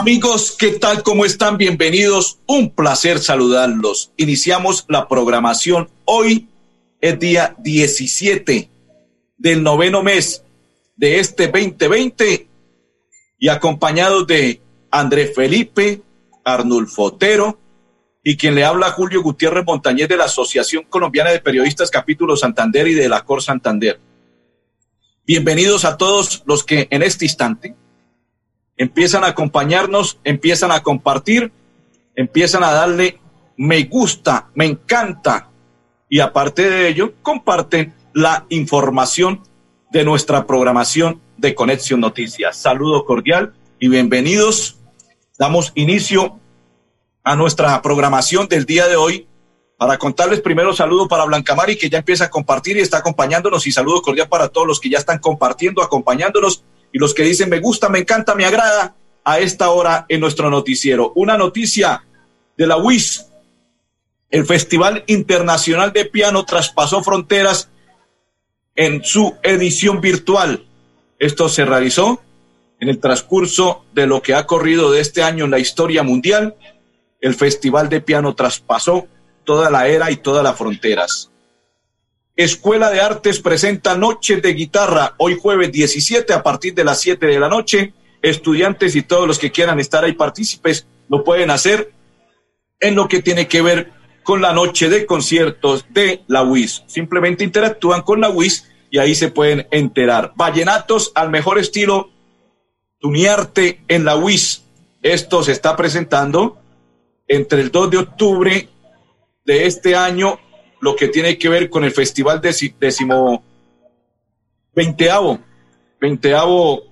Amigos, ¿qué tal? ¿Cómo están? Bienvenidos. Un placer saludarlos. Iniciamos la programación. Hoy es día 17 del noveno mes de este 2020 y acompañados de Andrés Felipe, Arnulfo Otero y quien le habla Julio Gutiérrez Montañez de la Asociación Colombiana de Periodistas Capítulo Santander y de la Cor Santander. Bienvenidos a todos los que en este instante empiezan a acompañarnos, empiezan a compartir, empiezan a darle me gusta, me encanta y aparte de ello comparten la información de nuestra programación de Conexión Noticias. Saludo cordial y bienvenidos. Damos inicio a nuestra programación del día de hoy para contarles primero saludo para Blanca Mari que ya empieza a compartir y está acompañándonos y saludo cordial para todos los que ya están compartiendo, acompañándonos y los que dicen me gusta, me encanta, me agrada a esta hora en nuestro noticiero. Una noticia de la WIS. El Festival Internacional de Piano traspasó fronteras en su edición virtual. Esto se realizó en el transcurso de lo que ha corrido de este año en la historia mundial. El Festival de Piano traspasó toda la era y todas las fronteras. Escuela de Artes presenta Noches de Guitarra hoy jueves 17 a partir de las 7 de la noche. Estudiantes y todos los que quieran estar ahí partícipes lo pueden hacer en lo que tiene que ver con la noche de conciertos de la WIS. Simplemente interactúan con la WIS y ahí se pueden enterar. Vallenatos al mejor estilo Tuniarte en la WIS. Esto se está presentando entre el 2 de octubre de este año lo que tiene que ver con el festival décimo veinteavo, veinteavo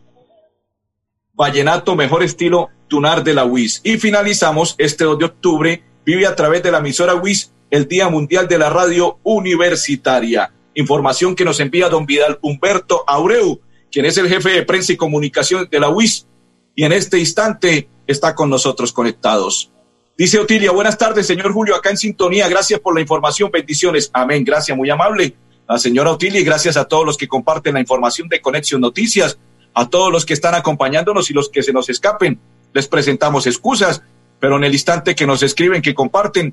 Vallenato Mejor Estilo Tunar de la WIS. Y finalizamos este 2 de octubre, vive a través de la emisora WIS el Día Mundial de la Radio Universitaria. Información que nos envía don Vidal Humberto Aureu, quien es el jefe de prensa y comunicación de la WIS, y en este instante está con nosotros conectados. Dice Otilia, buenas tardes, señor Julio, acá en sintonía. Gracias por la información. Bendiciones. Amén. Gracias, muy amable. La señora Otilia y gracias a todos los que comparten la información de Conexión Noticias, a todos los que están acompañándonos y los que se nos escapen. Les presentamos excusas, pero en el instante que nos escriben, que comparten,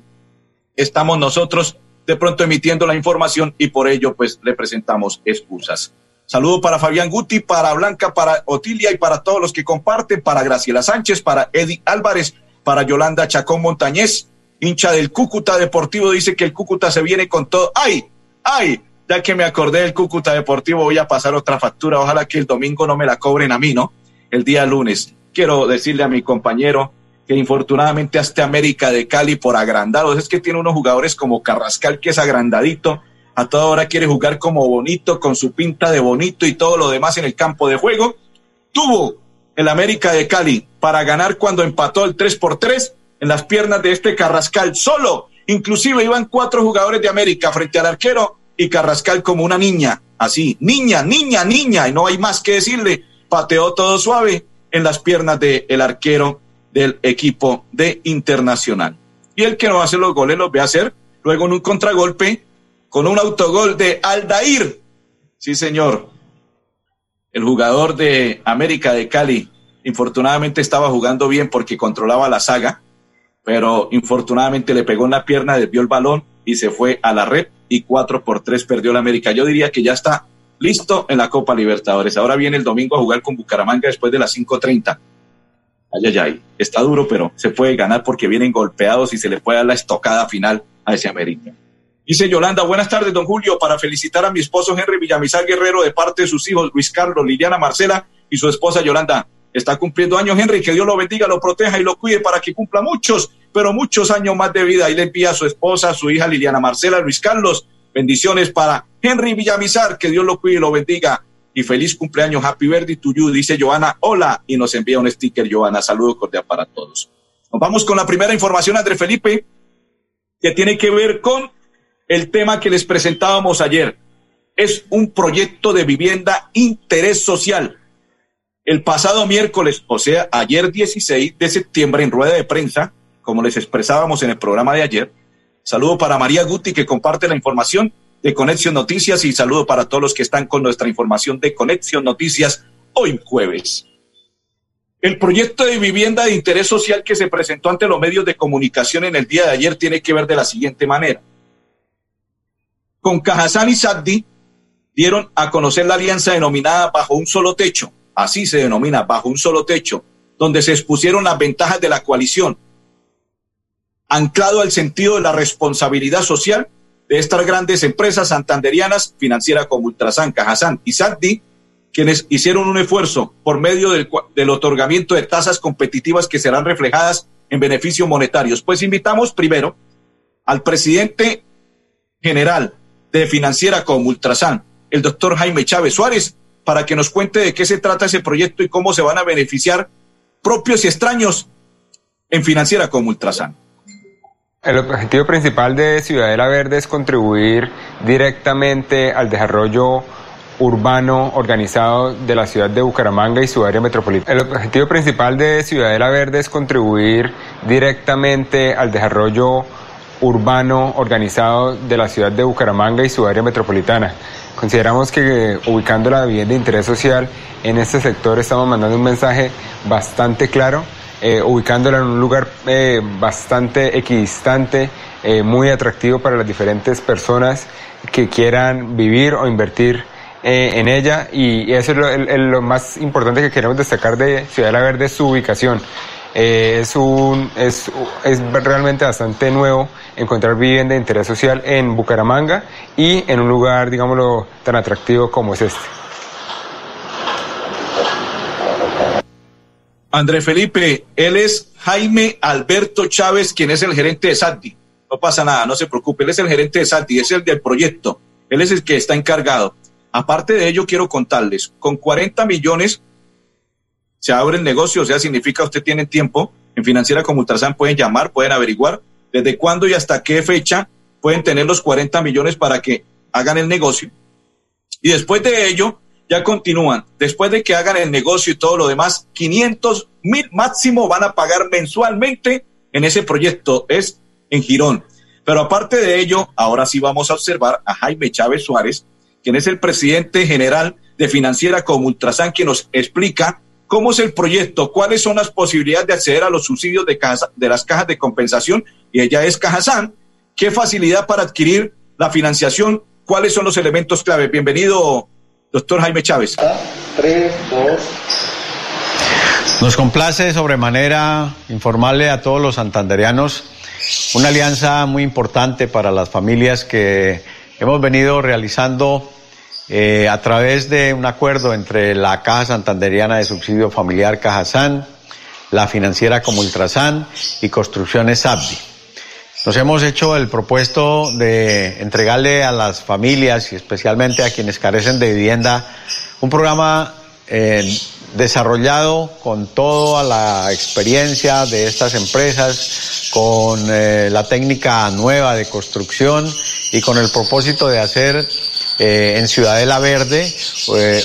estamos nosotros de pronto emitiendo la información y por ello pues le presentamos excusas. Saludo para Fabián Guti, para Blanca, para Otilia y para todos los que comparten, para Graciela Sánchez, para Eddie Álvarez, para Yolanda Chacón Montañez, hincha del Cúcuta Deportivo, dice que el Cúcuta se viene con todo. ¡Ay! ¡Ay! Ya que me acordé del Cúcuta Deportivo, voy a pasar otra factura. Ojalá que el domingo no me la cobren a mí, ¿no? El día lunes. Quiero decirle a mi compañero que infortunadamente hasta América de Cali por agrandados. Es que tiene unos jugadores como Carrascal, que es agrandadito. A toda hora quiere jugar como bonito, con su pinta de bonito y todo lo demás en el campo de juego. Tuvo el América de Cali para ganar cuando empató el 3 por 3 en las piernas de este Carrascal solo. Inclusive iban cuatro jugadores de América frente al arquero y Carrascal como una niña, así, niña, niña, niña, y no hay más que decirle, pateó todo suave en las piernas del arquero del equipo de Internacional. Y el que no hace los goles los ve hacer luego en un contragolpe con un autogol de Aldair. Sí, señor, el jugador de América de Cali, infortunadamente estaba jugando bien porque controlaba la saga, pero infortunadamente le pegó en la pierna, desvió el balón y se fue a la red y cuatro por tres perdió la América. Yo diría que ya está listo en la Copa Libertadores. Ahora viene el domingo a jugar con Bucaramanga después de las 5.30. Ay, ay, ay. Está duro, pero se puede ganar porque vienen golpeados y se le puede dar la estocada final a ese América. Dice Yolanda, buenas tardes, don Julio, para felicitar a mi esposo Henry Villamizar Guerrero de parte de sus hijos Luis Carlos, Liliana Marcela y su esposa Yolanda. Está cumpliendo años Henry, que Dios lo bendiga, lo proteja y lo cuide para que cumpla muchos, pero muchos años más de vida. Y le envía a su esposa, su hija Liliana Marcela, Luis Carlos. Bendiciones para Henry Villamizar, que Dios lo cuide y lo bendiga. Y feliz cumpleaños, Happy Birthday to you, dice Joana. Hola, y nos envía un sticker, Joana. Saludos cordial para todos. Nos vamos con la primera información, André Felipe, que tiene que ver con El tema que les presentábamos ayer es un proyecto de vivienda interés social. El pasado miércoles, o sea, ayer 16 de septiembre, en rueda de prensa, como les expresábamos en el programa de ayer, saludo para María Guti que comparte la información de Conexión Noticias y saludo para todos los que están con nuestra información de Conexión Noticias hoy jueves. El proyecto de vivienda de interés social que se presentó ante los medios de comunicación en el día de ayer tiene que ver de la siguiente manera. Con Cajazán y Saddi dieron a conocer la alianza denominada Bajo un solo techo, así se denomina, Bajo un solo techo, donde se expusieron las ventajas de la coalición, anclado al sentido de la responsabilidad social de estas grandes empresas santanderianas financieras como Ultrasan, Cajazán y Saddi, quienes hicieron un esfuerzo por medio del, del, otorgamiento de tasas competitivas que serán reflejadas en beneficios monetarios. Pues invitamos primero al presidente general de Financiera como Ultrasan, el doctor Jaime Chávez Suárez, para que nos cuente de qué se trata ese proyecto y cómo se van a beneficiar propios y extraños en Financiera como Ultrasan. El objetivo principal de Ciudadela Verde es contribuir directamente al desarrollo urbano organizado de la ciudad de Bucaramanga y su área metropolitana. El objetivo principal de Ciudadela Verde es contribuir directamente al desarrollo urbano organizado de la ciudad de Bucaramanga y su área metropolitana. Consideramos que ubicando la vivienda de interés social en este sector estamos mandando un mensaje bastante claro eh, ubicándola en un lugar eh, bastante equidistante, eh, muy atractivo para las diferentes personas que quieran vivir o invertir en ella y, eso es lo, más importante que queremos destacar de Ciudad de la Verde, su ubicación. Es, un, es, es realmente bastante nuevo encontrar vivienda de interés social en Bucaramanga y en un lugar, digámoslo, tan atractivo como es este. André Felipe, él es Jaime Alberto Chávez, quien es el gerente de Santi. No pasa nada, no se preocupe, él es el gerente de Santi, es el del proyecto, él es el que está encargado. Aparte de ello, quiero contarles, con 40 millones se abre el negocio, o sea, significa usted tiene tiempo, en Financiera como Ultrasan pueden llamar, pueden averiguar desde cuándo y hasta qué fecha pueden tener los 40 millones para que hagan el negocio. Y después de ello, ya continúan. Después de que hagan el negocio y todo lo demás, 500 mil máximo van a pagar mensualmente en ese proyecto. Es en Girón. Pero aparte de ello, ahora sí vamos a observar a Jaime Chávez Suárez, quien es el presidente general de Financiera como Ultrasan, que nos explica cómo es el proyecto, cuáles son las posibilidades de acceder a los subsidios de, las cajas de compensación, y ella es Cajasan, qué facilidad para adquirir la financiación, cuáles son los elementos clave. Bienvenido, Doctor Jaime Chávez. Tres, dos. Nos complace sobremanera informarle a todos los santanderianos una alianza muy importante para las familias que hemos venido realizando eh, a través de un acuerdo entre la Caja Santanderiana de Subsidio Familiar Cajasán, la financiera como Ultrasan y Construcciones Abdi. Nos hemos hecho el propuesto de entregarle a las familias y especialmente a quienes carecen de vivienda un programa eh, desarrollado con toda la experiencia de estas empresas, con eh, la técnica nueva de construcción y con el propósito de hacer eh, en Ciudadela Verde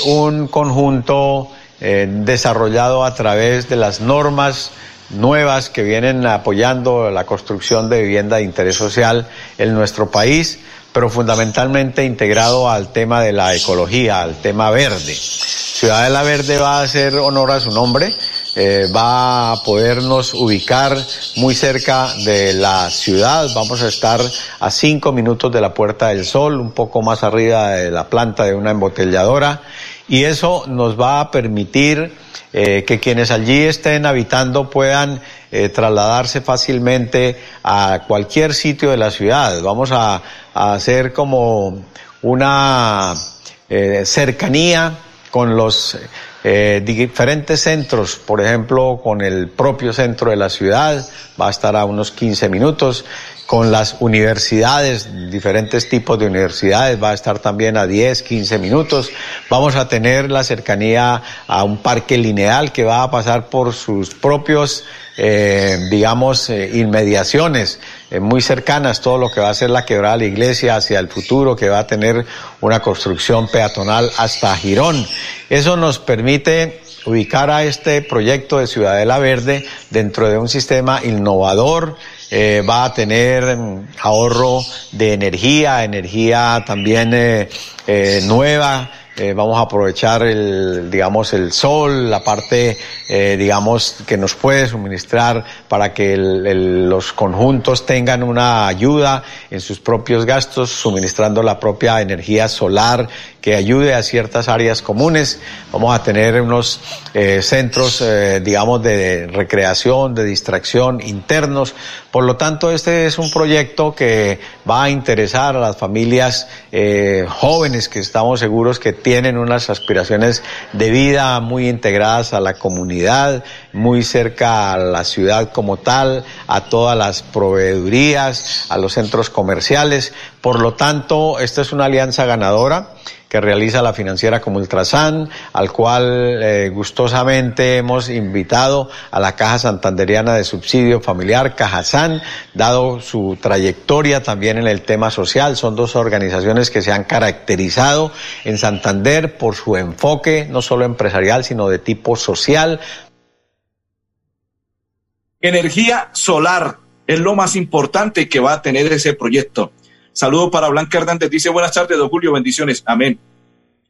un conjunto desarrollado a través de las normas nuevas que vienen apoyando la construcción de vivienda de interés social en nuestro país, pero fundamentalmente integrado al tema de la ecología, al tema verde. Ciudad de la Verde va a hacer honor a su nombre, eh, va a podernos ubicar muy cerca de la ciudad, vamos a estar a cinco minutos de la Puerta del Sol, un poco más arriba de la planta de una embotelladora, y eso nos va a permitir eh, que quienes allí estén habitando puedan eh, trasladarse fácilmente a cualquier sitio de la ciudad. Vamos a, hacer como una eh, cercanía con los diferentes centros, por ejemplo, con el propio centro de la ciudad, va a estar a unos 15 minutos, con las universidades, diferentes tipos de universidades, va a estar también a 10, 15 minutos. Vamos a tener la cercanía a un parque lineal que va a pasar por sus propios eh, digamos, eh, inmediaciones eh, muy cercanas, todo lo que va a ser la quebrada de la iglesia hacia el futuro, que va a tener una construcción peatonal hasta Girón. Eso nos permite ubicar a este proyecto de Ciudadela Verde dentro de un sistema innovador, va a tener mm, ahorro de energía, energía también nueva, eh, vamos a aprovechar el, digamos, el sol, la parte, eh, digamos, que nos puede suministrar para que los conjuntos tengan una ayuda en sus propios gastos, suministrando la propia energía solar que ayude a ciertas áreas comunes. Vamos a tener unos eh, centros, digamos, de recreación, de distracción internos. Por lo tanto, este es un proyecto que va a interesar a las familias jóvenes que estamos seguros que tienen unas aspiraciones de vida muy integradas a la comunidad, muy cerca a la ciudad como tal, a todas las proveedurías, a los centros comerciales. Por lo tanto, esta es una alianza ganadora que realiza la financiera como Ultrasan, al cual eh, gustosamente hemos invitado a la Caja Santanderiana de Subsidio Familiar, Cajasan, dado su trayectoria también en el tema social. Son dos organizaciones que se han caracterizado en Santander por su enfoque, no solo empresarial, sino de tipo social. Energía solar es lo más importante que va a tener ese proyecto. Saludo para Blanca Hernández. Dice buenas tardes, don Julio. Bendiciones. Amén.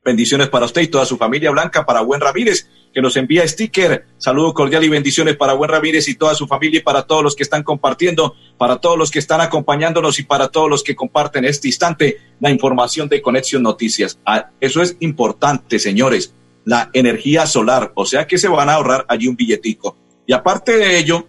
Bendiciones para usted y toda su familia blanca, para Buen Ramírez, que nos envía sticker. Saludo cordial y bendiciones para Buen Ramírez y toda su familia y para todos los que están compartiendo, para todos los que están acompañándonos y para todos los que comparten este instante la información de Conexión Noticias. Ah, eso es importante, señores. La energía solar, o sea que se van a ahorrar allí un billetico. Y aparte de ello,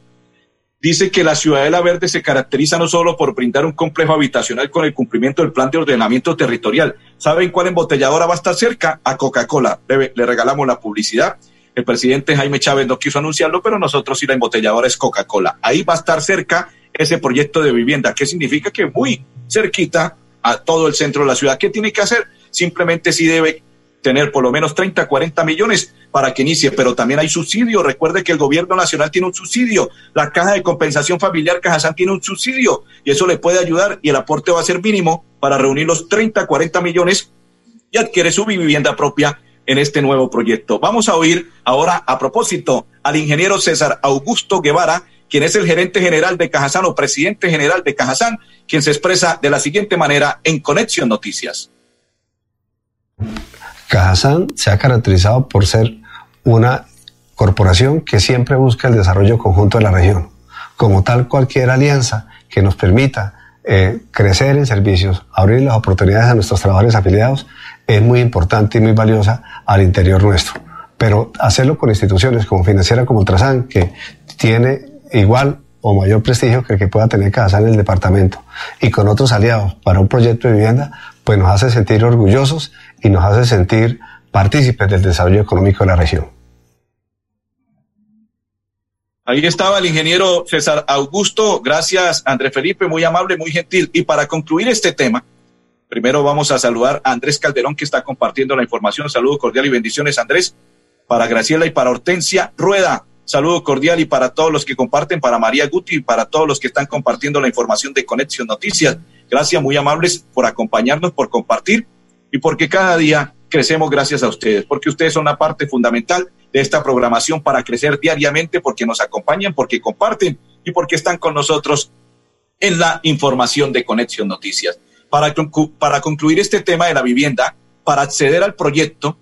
dice que la Ciudadela Verde se caracteriza no solo por brindar un complejo habitacional con el cumplimiento del plan de ordenamiento territorial. ¿Saben cuál embotelladora va a estar cerca? A Coca-Cola. Le, regalamos la publicidad. El presidente Jaime Chávez no quiso anunciarlo, pero nosotros sí la embotelladora es Coca-Cola. Ahí va a estar cerca ese proyecto de vivienda, que significa que muy cerquita a todo el centro de la ciudad. ¿Qué tiene que hacer? Simplemente sí debe tener por lo menos 30, 40 millones para que inicie, pero también hay subsidio. Recuerde que el gobierno nacional tiene un subsidio, la caja de compensación familiar Cajazán tiene un subsidio y eso le puede ayudar y el aporte va a ser mínimo para reunir los 30, 40 millones y adquiere su vivienda propia en este nuevo proyecto. Vamos a oír ahora a propósito al ingeniero César Augusto Guevara, quien es el gerente general de Cajazán o presidente general de Cajazán, quien se expresa de la siguiente manera en Conexión Noticias. Cajazán se ha caracterizado por ser una corporación que siempre busca el desarrollo conjunto de la región. Como tal, cualquier alianza que nos permita eh, crecer en servicios, abrir las oportunidades a nuestros trabajadores afiliados, es muy importante y muy valiosa al interior nuestro. Pero hacerlo con instituciones como Financiera, como Ultrasan, que tiene igual o mayor prestigio que el que pueda tener Cajazán en el departamento, y con otros aliados para un proyecto de vivienda, pues nos hace sentir orgullosos y nos hace sentir partícipes del desarrollo económico de la región. Ahí estaba el ingeniero César Augusto. Gracias, Andrés Felipe, muy amable, muy gentil. Y para concluir este tema, primero vamos a saludar a Andrés Calderón, que está compartiendo la información. Saludo cordial y bendiciones, Andrés. Para Graciela y para Hortensia Rueda. Saludo cordial y para todos los que comparten, para María Guti y para todos los que están compartiendo la información de Conexión Noticias. Gracias, muy amables por acompañarnos, por compartir y porque cada día crecemos gracias a ustedes, porque ustedes son una parte fundamental de esta programación para crecer diariamente, porque nos acompañan, porque comparten y porque están con nosotros en la información de Conexión Noticias. Para, para concluir este tema de la vivienda, para acceder al proyecto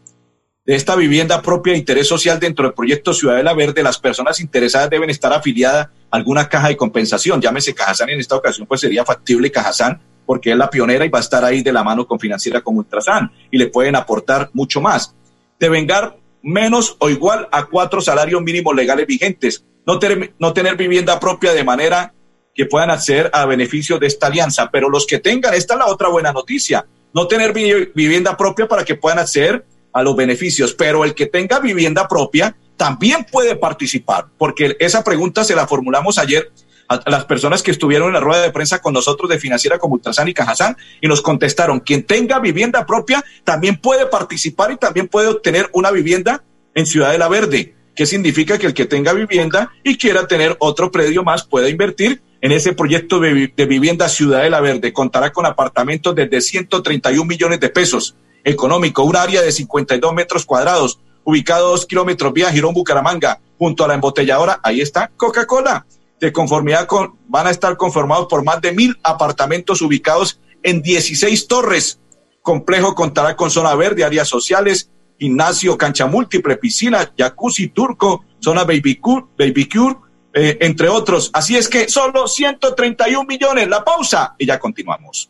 de esta vivienda propia de interés social dentro del proyecto Ciudadela Verde, las personas interesadas deben estar afiliadas a alguna caja de compensación, llámese Cajazán en esta ocasión, pues sería factible Cajazán porque es la pionera y va a estar ahí de la mano con Financiera como Ultrasan y le pueden aportar mucho más. De vengar menos o igual a cuatro salarios mínimos legales vigentes. No, no tener vivienda propia de manera que puedan acceder a beneficios de esta alianza. Pero los que tengan, esta es la otra buena noticia, no tener vivienda propia para que puedan acceder a los beneficios. Pero el que tenga vivienda propia también puede participar, porque esa pregunta se la formulamos ayer a las personas que estuvieron en la rueda de prensa con nosotros de Financiera como Ultrasan y Cajazán y nos contestaron, quien tenga vivienda propia también puede participar y también puede obtener una vivienda en Ciudad de la Verde, que significa que el que tenga vivienda y quiera tener otro predio más pueda invertir en ese proyecto de, vivienda Ciudad de la Verde. Contará con apartamentos desde 131 millones de pesos, económico, un área de 52 metros cuadrados, ubicado dos kilómetros vía Girón Bucaramanga, junto a la embotelladora, ahí está Coca-Cola de conformidad con, van a estar conformados por más de mil apartamentos ubicados en 16 torres. Complejo contará con zona verde, áreas sociales, gimnasio, cancha múltiple, piscina, jacuzzi turco, zona baby cure, baby cure eh, entre otros. Así es que solo 131 millones. La pausa y ya continuamos.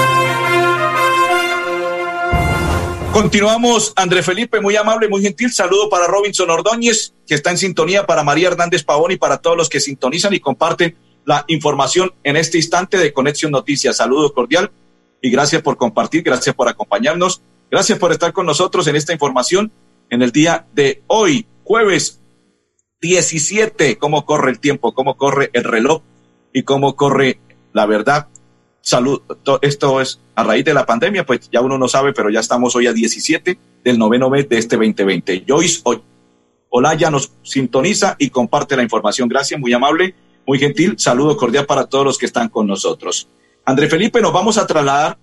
Continuamos, André Felipe, muy amable, muy gentil. Saludo para Robinson Ordóñez, que está en sintonía, para María Hernández Pavón y para todos los que sintonizan y comparten la información en este instante de Conexión Noticias. Saludo cordial y gracias por compartir, gracias por acompañarnos, gracias por estar con nosotros en esta información en el día de hoy, jueves 17. ¿Cómo corre el tiempo? ¿Cómo corre el reloj? ¿Y cómo corre la verdad? Salud, esto es a raíz de la pandemia, pues ya uno no sabe, pero ya estamos hoy a 17 del noveno mes de este 2020. Joyce Olaya nos sintoniza y comparte la información. Gracias, muy amable, muy gentil. Saludo cordial para todos los que están con nosotros. André Felipe, nos vamos a trasladar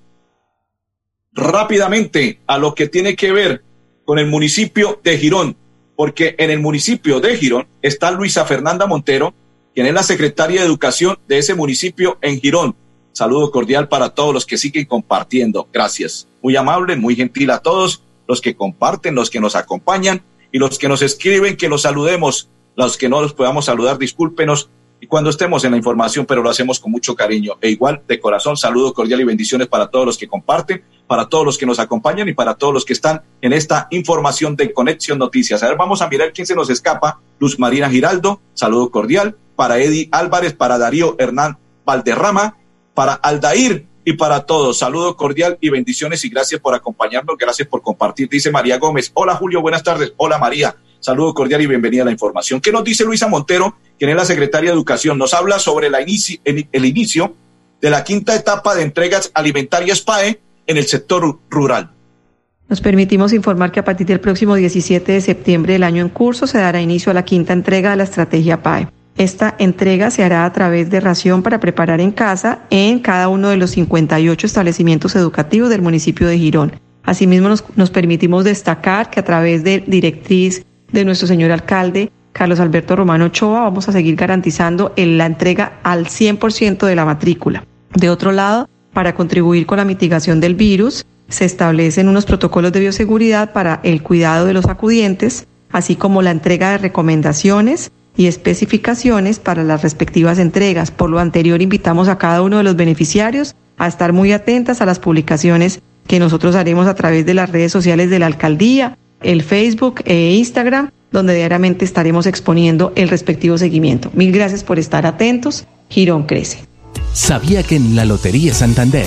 rápidamente a lo que tiene que ver con el municipio de Girón, porque en el municipio de Girón está Luisa Fernanda Montero, quien es la secretaria de Educación de ese municipio en Girón Saludo cordial para todos los que siguen compartiendo. Gracias. Muy amable, muy gentil a todos los que comparten, los que nos acompañan y los que nos escriben que los saludemos. Los que no los podamos saludar, discúlpenos. Y cuando estemos en la información, pero lo hacemos con mucho cariño. E igual, de corazón, saludo cordial y bendiciones para todos los que comparten, para todos los que nos acompañan y para todos los que están en esta información de Conexión Noticias. A ver, vamos a mirar quién se nos escapa. Luz Marina Giraldo, saludo cordial. Para Eddie Álvarez, para Darío Hernán Valderrama, para Aldair y para todos. Saludo cordial y bendiciones y gracias por acompañarnos, gracias por compartir. Dice María Gómez. Hola Julio, buenas tardes. Hola María. Saludo cordial y bienvenida a la información. ¿Qué nos dice Luisa Montero, quien es la secretaria de Educación? Nos habla sobre la el, inicio de la quinta etapa de entregas alimentarias PAE en el sector rural. Nos permitimos informar que a partir del próximo 17 de septiembre del año en curso se dará inicio a la quinta entrega de la estrategia PAE. Esta entrega se hará a través de ración para preparar en casa en cada uno de los 58 establecimientos educativos del municipio de Girón. Asimismo, nos, permitimos destacar que a través de directriz de nuestro señor alcalde, Carlos Alberto Romano Ochoa, vamos a seguir garantizando la entrega al 100% de la matrícula. De otro lado, para contribuir con la mitigación del virus, se establecen unos protocolos de bioseguridad para el cuidado de los acudientes, así como la entrega de recomendaciones y especificaciones para las respectivas entregas. Por lo anterior, invitamos a cada uno de los beneficiarios a estar muy atentas a las publicaciones que nosotros haremos a través de las redes sociales de la alcaldía, el Facebook e Instagram, donde diariamente estaremos exponiendo el respectivo seguimiento. Mil gracias por estar atentos. Girón crece. ¿Sabía que en la Lotería Santander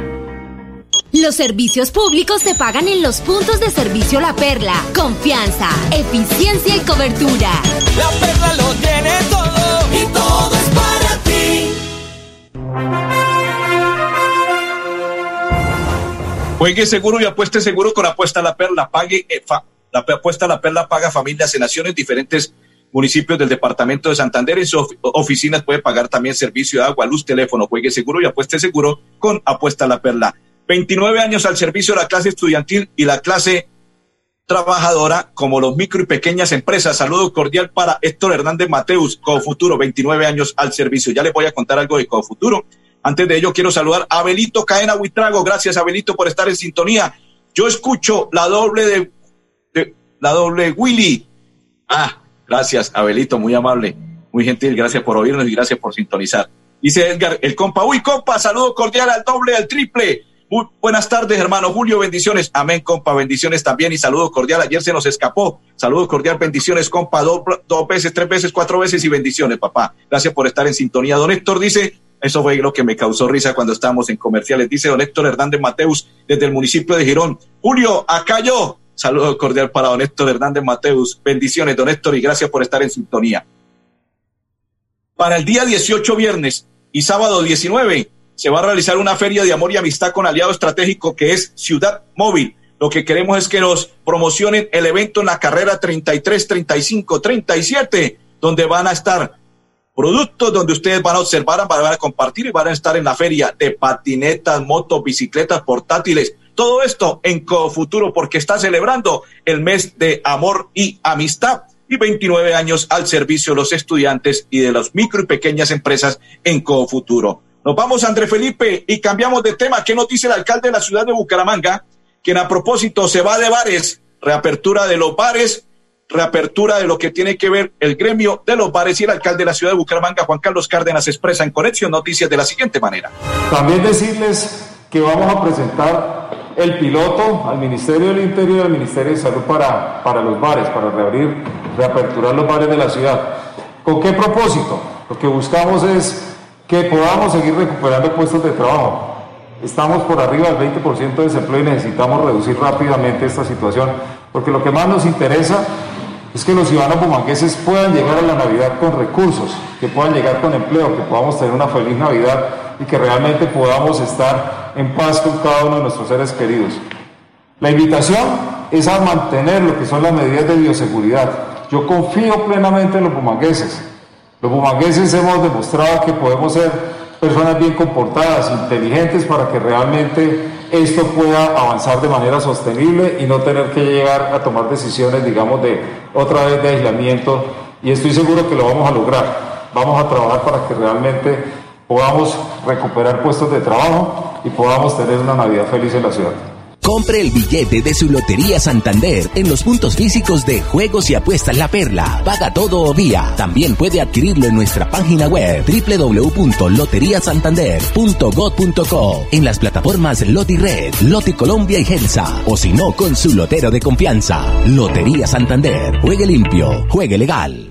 Los servicios públicos se pagan en los puntos de servicio La Perla. Confianza, eficiencia y cobertura. La Perla lo tiene todo y todo es para ti. Juegue seguro y apueste seguro con Apuesta La Perla. Pague, eh, la Apuesta La Perla paga familias en naciones diferentes municipios del departamento de Santander. En sus oficinas puede pagar también servicio de agua, luz, teléfono. Juegue seguro y apueste seguro con Apuesta La Perla. 29 años al servicio de la clase estudiantil y la clase trabajadora como los micro y pequeñas empresas. Saludo cordial para Héctor Hernández Mateus, Cofuturo, 29 años al servicio. Ya les voy a contar algo de Cofuturo. Antes de ello, quiero saludar a Abelito Caena Huitrago. Gracias, Abelito, por estar en sintonía. Yo escucho la doble de, la doble Willy. Ah, gracias, Abelito, muy amable, muy gentil. Gracias por oírnos y gracias por sintonizar. Dice Edgar, el compa. Uy, compa, saludo cordial al doble, al triple buenas tardes, hermano Julio, bendiciones. Amén, compa, bendiciones también y saludo cordial. Ayer se nos escapó. Saludo cordial, bendiciones, compa, dos, veces, tres veces, cuatro veces y bendiciones, papá. Gracias por estar en sintonía. Don Héctor dice, eso fue lo que me causó risa cuando estábamos en comerciales. Dice don Héctor Hernández Mateus desde el municipio de Girón. Julio, acá yo. Saludo cordial para don Héctor Hernández Mateus. Bendiciones, don Héctor, y gracias por estar en sintonía. Para el día 18 viernes y sábado 19 se va a realizar una feria de amor y amistad con aliado estratégico que es Ciudad Móvil. Lo que queremos es que nos promocionen el evento en la carrera 33, 35, 37, donde van a estar productos donde ustedes van a observar, van a compartir y van a estar en la feria de patinetas, motos, bicicletas, portátiles. Todo esto en Cofuturo porque está celebrando el mes de amor y amistad y 29 años al servicio de los estudiantes y de las micro y pequeñas empresas en Cofuturo. Nos vamos, André Felipe, y cambiamos de tema. ¿Qué nos dice el alcalde de la ciudad de Bucaramanga? Quien a propósito se va de bares, reapertura de los bares, reapertura de lo que tiene que ver el gremio de los bares y el alcalde de la ciudad de Bucaramanga, Juan Carlos Cárdenas, expresa en Conexión Noticias de la siguiente manera. También decirles que vamos a presentar el piloto al Ministerio del Interior y al Ministerio de Salud para, para los bares, para reabrir, reaperturar los bares de la ciudad. ¿Con qué propósito? Lo que buscamos es que podamos seguir recuperando puestos de trabajo. Estamos por arriba del 20% de desempleo y necesitamos reducir rápidamente esta situación, porque lo que más nos interesa es que los ciudadanos bumangueses puedan llegar a la Navidad con recursos, que puedan llegar con empleo, que podamos tener una feliz Navidad y que realmente podamos estar en paz con cada uno de nuestros seres queridos. La invitación es a mantener lo que son las medidas de bioseguridad. Yo confío plenamente en los bumangueses los bumangueses hemos demostrado que podemos ser personas bien comportadas, inteligentes, para que realmente esto pueda avanzar de manera sostenible y no tener que llegar a tomar decisiones, digamos, de otra vez de aislamiento. Y estoy seguro que lo vamos a lograr. Vamos a trabajar para que realmente podamos recuperar puestos de trabajo y podamos tener una Navidad feliz en la ciudad. Compre el billete de su Lotería Santander en los puntos físicos de Juegos y Apuestas La Perla. Paga todo o vía. También puede adquirirlo en nuestra página web www.loteriasantander.gov.co en las plataformas Loti Red, Loti Colombia y Gelsa. O si no, con su lotero de confianza. Lotería Santander. Juegue limpio. Juegue legal.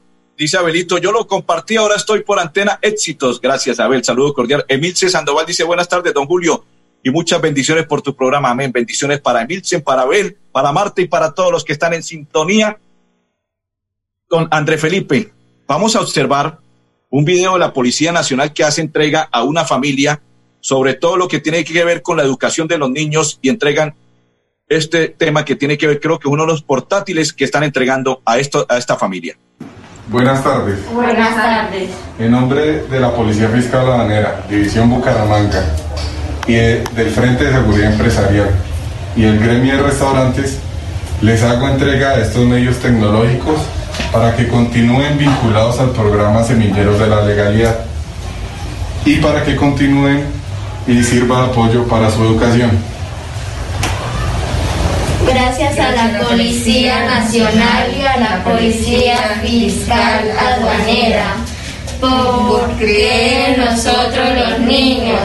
dice Abelito, yo lo compartí, ahora estoy por antena, éxitos. Gracias, Abel, saludo cordial. Emilce Sandoval dice, buenas tardes, don Julio, y muchas bendiciones por tu programa, amén. Bendiciones para Emilce, para Abel, para Marta y para todos los que están en sintonía con André Felipe. Vamos a observar un video de la Policía Nacional que hace entrega a una familia sobre todo lo que tiene que ver con la educación de los niños y entregan este tema que tiene que ver, creo que uno de los portátiles que están entregando a, esto, a esta familia. Buenas tardes. Buenas tardes. En nombre de la Policía Fiscal Aduanera, División Bucaramanga y del Frente de Seguridad Empresarial y el gremio de restaurantes, les hago entrega de estos medios tecnológicos para que continúen vinculados al programa Semilleros de la Legalidad y para que continúen y sirva de apoyo para su educación. Gracias a la Policía Nacional y a la Policía Fiscal Aduanera por creer en nosotros los niños,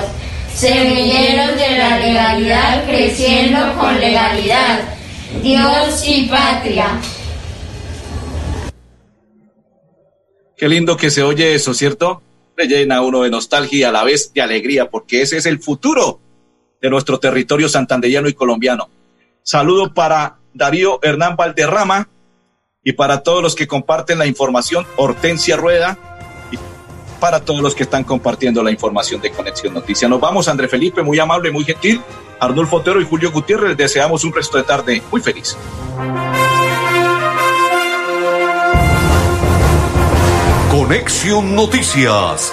semilleros de la legalidad creciendo con legalidad, Dios y patria. Qué lindo que se oye eso, ¿cierto? Le llena uno de nostalgia a la vez de alegría, porque ese es el futuro de nuestro territorio santanderiano y colombiano. Saludo para Darío Hernán Valderrama y para todos los que comparten la información, Hortensia Rueda y para todos los que están compartiendo la información de Conexión Noticia. Nos vamos, André Felipe, muy amable, muy gentil. Arnulfo Otero y Julio Gutiérrez, les deseamos un resto de tarde muy feliz. Conexión Noticias